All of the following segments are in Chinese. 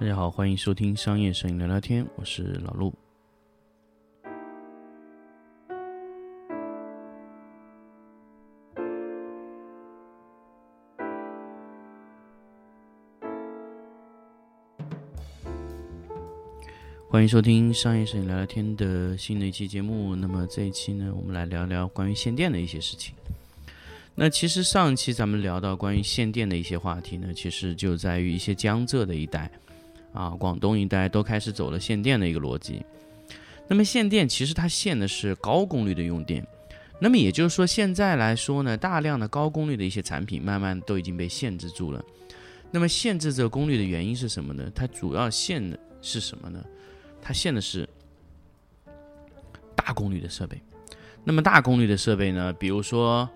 大家好，欢迎收听商业摄影聊聊天，我是老陆。欢迎收听商业摄影聊聊天的新的一期节目。那么这一期呢，我们来聊聊关于限电的一些事情。那其实上一期咱们聊到关于限电的一些话题呢，其实就在于一些江浙的一带，啊，广东一带都开始走了限电的一个逻辑。那么限电其实它限的是高功率的用电。那么也就是说，现在来说呢，大量的高功率的一些产品慢慢都已经被限制住了。那么限制这个功率的原因是什么呢？它主要限的是什么呢？它限的是大功率的设备。那么大功率的设备呢，比如说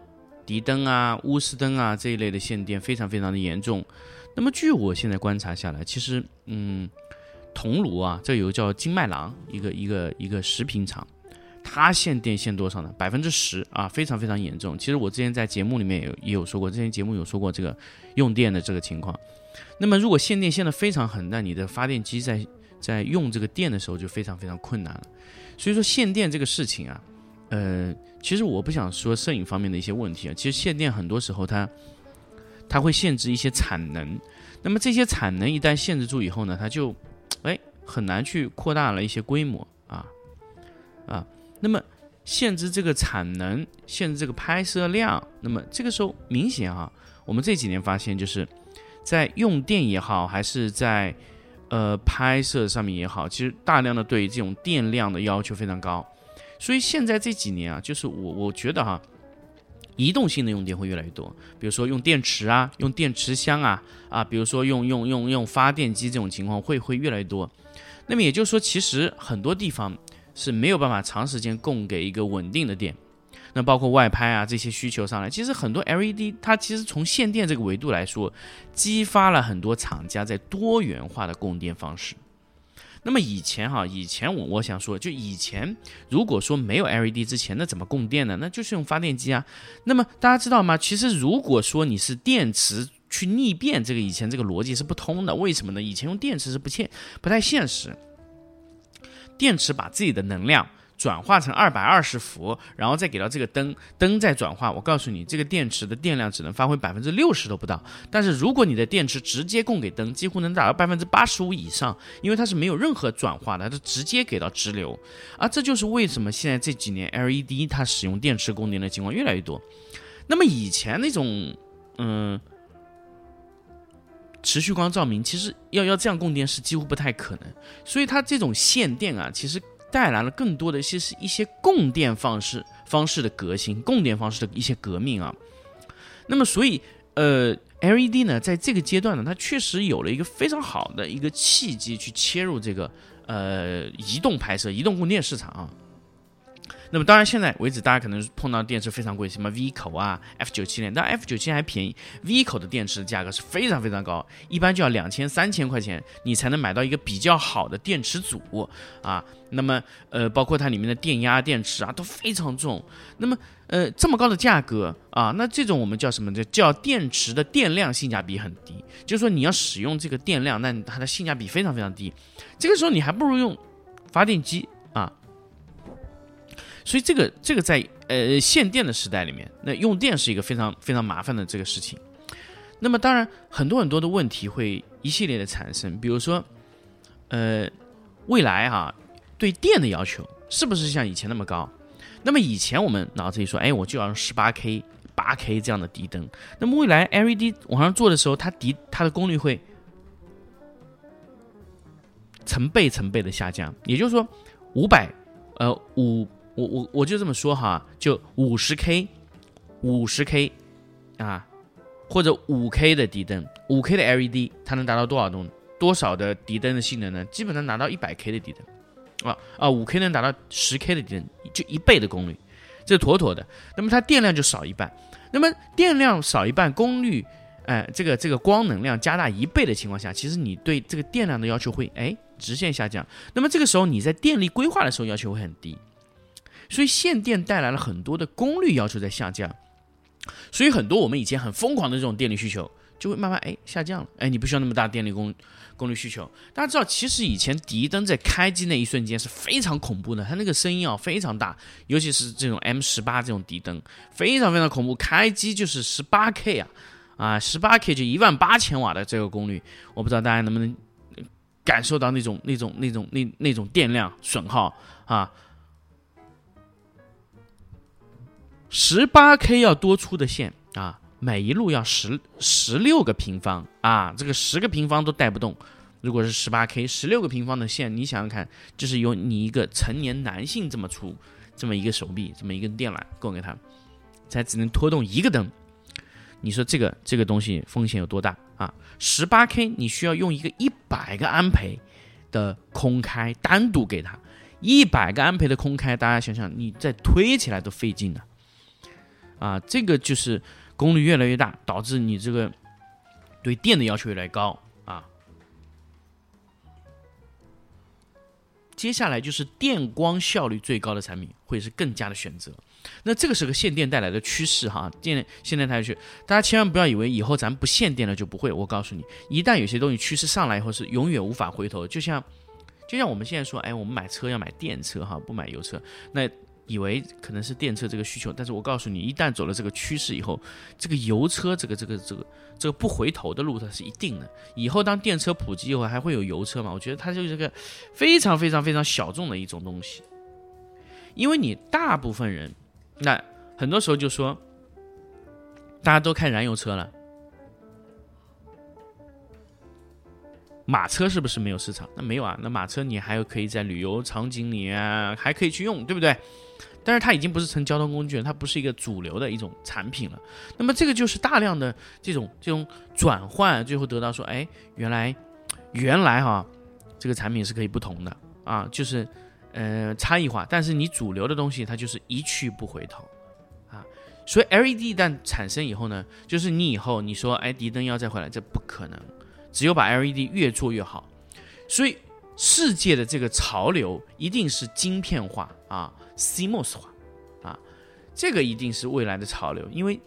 迪灯啊、钨丝灯啊这一类的限电非常非常的严重。那么据我现在观察下来，其实嗯，桐庐啊，这有个叫金麦郎一个一个一个食品厂，它限电限多少呢？百分之十啊，非常非常严重。其实我之前在节目里面也有也有说过，之前节目有说过这个用电的这个情况。那么如果限电限的非常狠，那你的发电机在在用这个电的时候就非常非常困难了，所以说限电这个事情啊，呃，其实我不想说摄影方面的一些问题啊，其实限电很多时候它它会限制一些产能，那么这些产能一旦限制住以后呢，它就哎很难去扩大了一些规模啊啊，那么限制这个产能，限制这个拍摄量，那么这个时候明显啊，我们这几年发现就是在用电也好，还是在呃，拍摄上面也好，其实大量的对这种电量的要求非常高，所以现在这几年啊，就是我我觉得哈，移动性的用电会越来越多，比如说用电池啊，用电池箱啊，啊，比如说用用用用发电机这种情况会会越来越多。那么也就是说，其实很多地方是没有办法长时间供给一个稳定的电。那包括外拍啊这些需求上来，其实很多 LED 它其实从限电这个维度来说，激发了很多厂家在多元化的供电方式。那么以前哈，以前我我想说，就以前如果说没有 LED 之前，那怎么供电呢？那就是用发电机啊。那么大家知道吗？其实如果说你是电池去逆变，这个以前这个逻辑是不通的。为什么呢？以前用电池是不现不太现实，电池把自己的能量。转化成二百二十伏，然后再给到这个灯，灯再转化。我告诉你，这个电池的电量只能发挥百分之六十都不到。但是如果你的电池直接供给灯，几乎能达到百分之八十五以上，因为它是没有任何转化的，它直接给到直流。啊，这就是为什么现在这几年 LED 它使用电池供电的情况越来越多。那么以前那种，嗯，持续光照明，其实要要这样供电是几乎不太可能。所以它这种限电啊，其实。带来了更多的一些是一些供电方式方式的革新，供电方式的一些革命啊。那么，所以呃，LED 呢，在这个阶段呢，它确实有了一个非常好的一个契机去切入这个呃移动拍摄、移动供电市场啊。那么当然，现在为止，大家可能碰到电池非常贵，什么 V 口啊、F 九七零，但 F 九七还便宜，V 口的电池价格是非常非常高，一般就要两千、三千块钱，你才能买到一个比较好的电池组啊。那么，呃，包括它里面的电压电池啊，都非常重。那么，呃，这么高的价格啊，那这种我们叫什么？叫叫电池的电量性价比很低，就是说你要使用这个电量，那它的性价比非常非常低。这个时候你还不如用发电机。所以这个这个在呃限电的时代里面，那用电是一个非常非常麻烦的这个事情。那么当然很多很多的问题会一系列的产生，比如说呃未来哈对电的要求是不是像以前那么高？那么以前我们脑子里说，哎，我就要用十八 K、八 K 这样的低灯。那么未来 LED 往上做的时候，它低它的功率会成倍成倍的下降。也就是说，五百呃五。我我我就这么说哈，就五十 K，五十 K，啊，或者五 K 的底灯，五 K 的 LED，它能达到多少度？多少的底灯的性能呢？基本上拿到一百 K 的底灯，啊啊，五 K 能达到十 K 的底灯，就一倍的功率，这妥妥的。那么它电量就少一半，那么电量少一半，功率，哎，这个这个光能量加大一倍的情况下，其实你对这个电量的要求会哎直线下降。那么这个时候你在电力规划的时候要求会很低。所以限电带来了很多的功率要求在下降，所以很多我们以前很疯狂的这种电力需求就会慢慢哎下降了，哎，你不需要那么大电力功功率需求。大家知道，其实以前迪灯在开机那一瞬间是非常恐怖的，它那个声音啊非常大，尤其是这种 M 十八这种迪灯，非常非常恐怖。开机就是十八 K 啊，啊，十八 K 就一万八千瓦的这个功率，我不知道大家能不能感受到那种那种那种那那种电量损耗啊。十八 K 要多粗的线啊？每一路要十十六个平方啊，这个十个平方都带不动。如果是十八 K，十六个平方的线，你想想看，就是有你一个成年男性这么粗，这么一个手臂，这么一根电缆供给他，才只能拖动一个灯。你说这个这个东西风险有多大啊？十八 K 你需要用一个一百个安培的空开单独给他，一百个安培的空开，大家想想，你再推起来都费劲呢，啊这个就是。功率越来越大，导致你这个对电的要求越来越高啊。接下来就是电光效率最高的产品会是更加的选择。那这个是个限电带来的趋势哈，电限电带来去，大家千万不要以为以后咱不限电了就不会。我告诉你，一旦有些东西趋势上来以后，是永远无法回头。就像就像我们现在说，哎，我们买车要买电车哈，不买油车，那。以为可能是电车这个需求，但是我告诉你，一旦走了这个趋势以后，这个油车这个这个这个这个不回头的路它是一定的。以后当电车普及以后，还会有油车嘛？我觉得它就是个非常非常非常小众的一种东西。因为你大部分人，那很多时候就说，大家都开燃油车了，马车是不是没有市场？那没有啊，那马车你还有可以在旅游场景里啊，还可以去用，对不对？但是它已经不是成交通工具了，它不是一个主流的一种产品了。那么这个就是大量的这种这种转换，最后得到说，哎，原来原来哈，这个产品是可以不同的啊，就是呃差异化。但是你主流的东西，它就是一去不回头啊。所以 LED 一旦产生以后呢，就是你以后你说哎，迪灯要再回来，这不可能。只有把 LED 越做越好。所以世界的这个潮流一定是晶片化啊。CMOS 化，啊，这个一定是未来的潮流，因为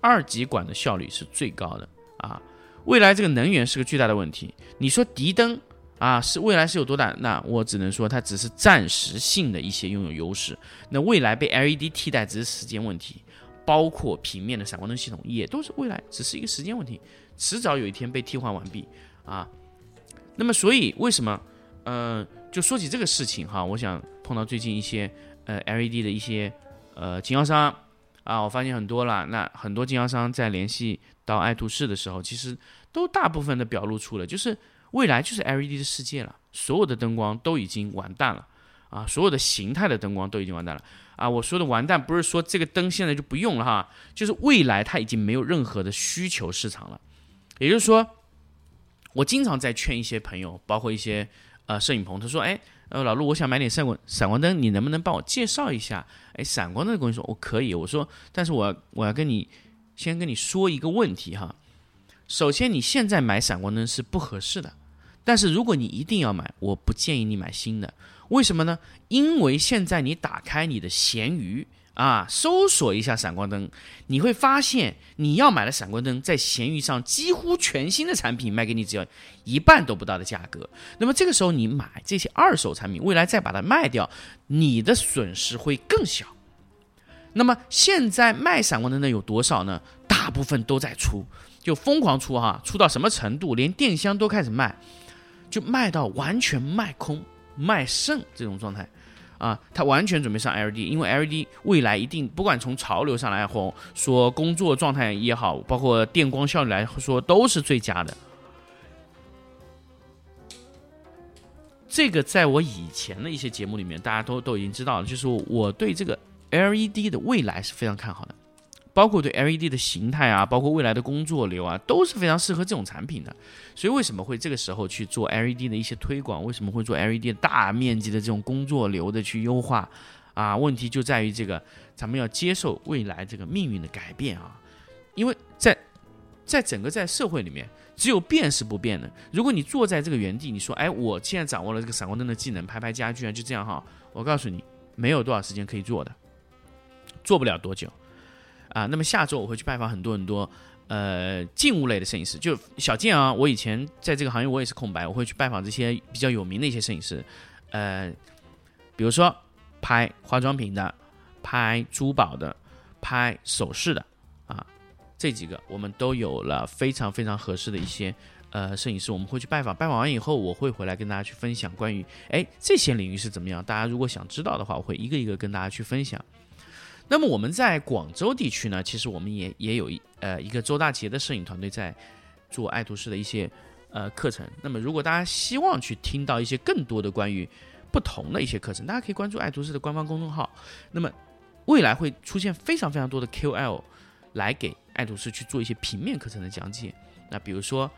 二极管的效率是最高的啊。未来这个能源是个巨大的问题。你说迪灯啊，是未来是有多大？那我只能说它只是暂时性的一些拥有优势。那未来被 LED 替代只是时间问题，包括平面的闪光灯系统也都是未来只是一个时间问题，迟早有一天被替换完毕啊。那么所以为什么？嗯。就说起这个事情哈，我想碰到最近一些呃 LED 的一些呃经销商啊，我发现很多了。那很多经销商在联系到爱图仕的时候，其实都大部分的表露出了，就是未来就是 LED 的世界了，所有的灯光都已经完蛋了啊，所有的形态的灯光都已经完蛋了啊。我说的完蛋不是说这个灯现在就不用了哈，就是未来它已经没有任何的需求市场了。也就是说，我经常在劝一些朋友，包括一些。呃，摄影棚，他说：“哎，呃，老陆，我想买点闪光闪光灯，你能不能帮我介绍一下？哎，闪光灯的工具说，我可以。我说，但是我我要跟你先跟你说一个问题哈。首先，你现在买闪光灯是不合适的，但是如果你一定要买，我不建议你买新的。为什么呢？因为现在你打开你的闲鱼。”啊，搜索一下闪光灯，你会发现你要买的闪光灯在闲鱼上几乎全新的产品卖给你只要一半都不到的价格。那么这个时候你买这些二手产品，未来再把它卖掉，你的损失会更小。那么现在卖闪光灯的有多少呢？大部分都在出，就疯狂出哈，出到什么程度？连电箱都开始卖，就卖到完全卖空、卖肾这种状态。啊，他完全准备上 LED，因为 LED 未来一定不管从潮流上来后说工作状态也好，包括电光效率来说都是最佳的。这个在我以前的一些节目里面，大家都都已经知道了，就是我对这个 LED 的未来是非常看好的。包括对 LED 的形态啊，包括未来的工作流啊，都是非常适合这种产品的。所以为什么会这个时候去做 LED 的一些推广？为什么会做 LED 大面积的这种工作流的去优化？啊，问题就在于这个，咱们要接受未来这个命运的改变啊。因为在在整个在社会里面，只有变是不变的。如果你坐在这个原地，你说，哎，我现在掌握了这个闪光灯的技能，拍拍家具啊，就这样哈，我告诉你，没有多少时间可以做的，做不了多久。啊，那么下周我会去拜访很多很多，呃静物类的摄影师，就小健啊，我以前在这个行业我也是空白，我会去拜访这些比较有名的一些摄影师，呃，比如说拍化妆品的，拍珠宝的，拍首饰的啊，这几个我们都有了非常非常合适的一些。呃，摄影师我们会去拜访，拜访完以后，我会回来跟大家去分享关于哎这些领域是怎么样。大家如果想知道的话，我会一个一个跟大家去分享。那么我们在广州地区呢，其实我们也也有一呃一个周大杰的摄影团队在做爱图仕的一些呃课程。那么如果大家希望去听到一些更多的关于不同的一些课程，大家可以关注爱图仕的官方公众号。那么未来会出现非常非常多的 QL 来给爱图仕去做一些平面课程的讲解。那比如说。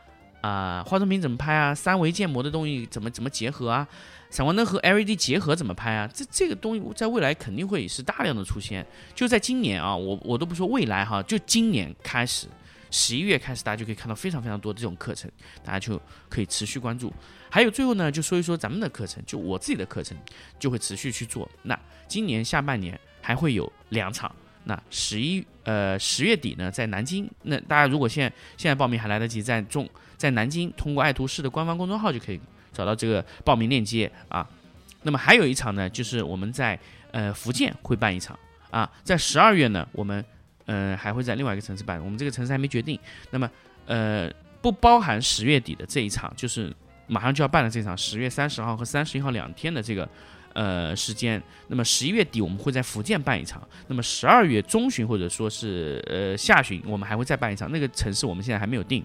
啊，化妆品怎么拍啊？三维建模的东西怎么怎么结合啊？闪光灯和 LED 结合怎么拍啊？这这个东西在未来肯定会是大量的出现。就在今年啊，我我都不说未来哈，就今年开始，十一月开始，大家就可以看到非常非常多的这种课程，大家就可以持续关注。还有最后呢，就说一说咱们的课程，就我自己的课程就会持续去做。那今年下半年还会有两场。那十一呃十月底呢，在南京。那大家如果现在现在报名还来得及，在中在南京通过爱图仕的官方公众号就可以找到这个报名链接啊。那么还有一场呢，就是我们在呃福建会办一场啊，在十二月呢，我们呃还会在另外一个城市办，我们这个城市还没决定。那么呃不包含十月底的这一场，就是马上就要办的这场，十月三十号和三十一号两天的这个。呃，时间，那么十一月底我们会在福建办一场，那么十二月中旬或者说是呃下旬，我们还会再办一场，那个城市我们现在还没有定。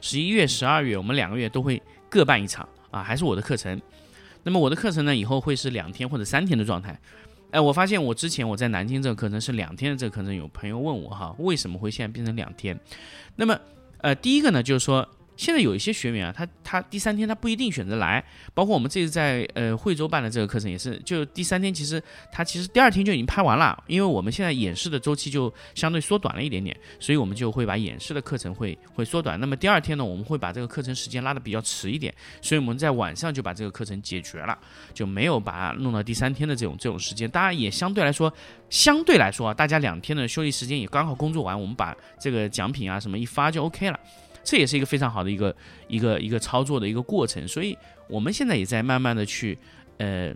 十一月、十二月，我们两个月都会各办一场啊，还是我的课程。那么我的课程呢，以后会是两天或者三天的状态。哎，我发现我之前我在南京这个课程是两天的这个课程，有朋友问我哈，为什么会现在变成两天？那么呃，第一个呢，就是说。现在有一些学员啊，他他第三天他不一定选择来，包括我们这次在呃惠州办的这个课程也是，就第三天其实他其实第二天就已经拍完了，因为我们现在演示的周期就相对缩短了一点。点，所以我们就会把演示的课程会会缩短。那么第二天呢，我们会把这个课程时间拉的比较迟一点，所以我们在晚上就把这个课程解决了，就没有把它弄到第三天的这种这种时间。当然也相对来说，相对来说啊，大家两天的休息时间也刚好工作完，我们把这个奖品啊什么一发就 OK 了。这也是一个非常好的一个一个一个操作的一个过程，所以我们现在也在慢慢的去呃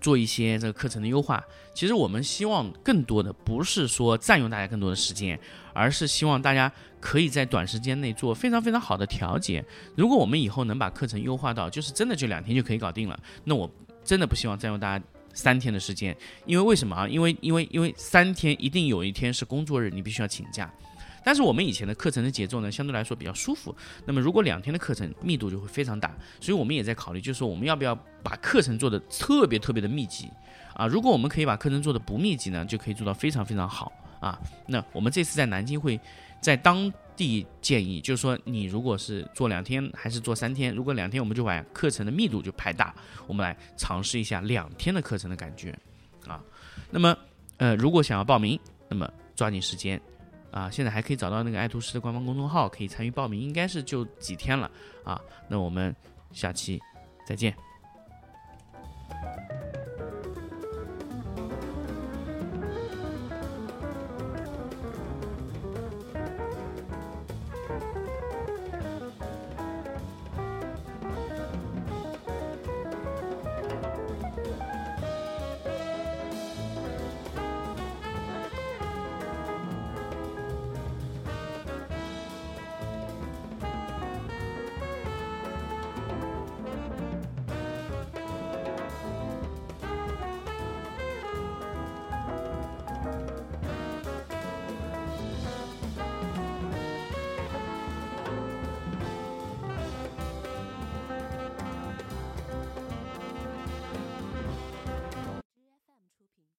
做一些这个课程的优化。其实我们希望更多的不是说占用大家更多的时间，而是希望大家可以在短时间内做非常非常好的调节。如果我们以后能把课程优化到就是真的就两天就可以搞定了，那我真的不希望占用大家三天的时间，因为为什么啊？因为因为因为三天一定有一天是工作日，你必须要请假。但是我们以前的课程的节奏呢，相对来说比较舒服。那么如果两天的课程密度就会非常大，所以我们也在考虑，就是说我们要不要把课程做的特别特别的密集啊？如果我们可以把课程做的不密集呢，就可以做到非常非常好啊。那我们这次在南京会在当地建议，就是说你如果是做两天还是做三天？如果两天，我们就把课程的密度就排大，我们来尝试一下两天的课程的感觉啊。那么呃，如果想要报名，那么抓紧时间。啊，现在还可以找到那个爱图仕的官方公众号，可以参与报名，应该是就几天了啊。那我们下期再见。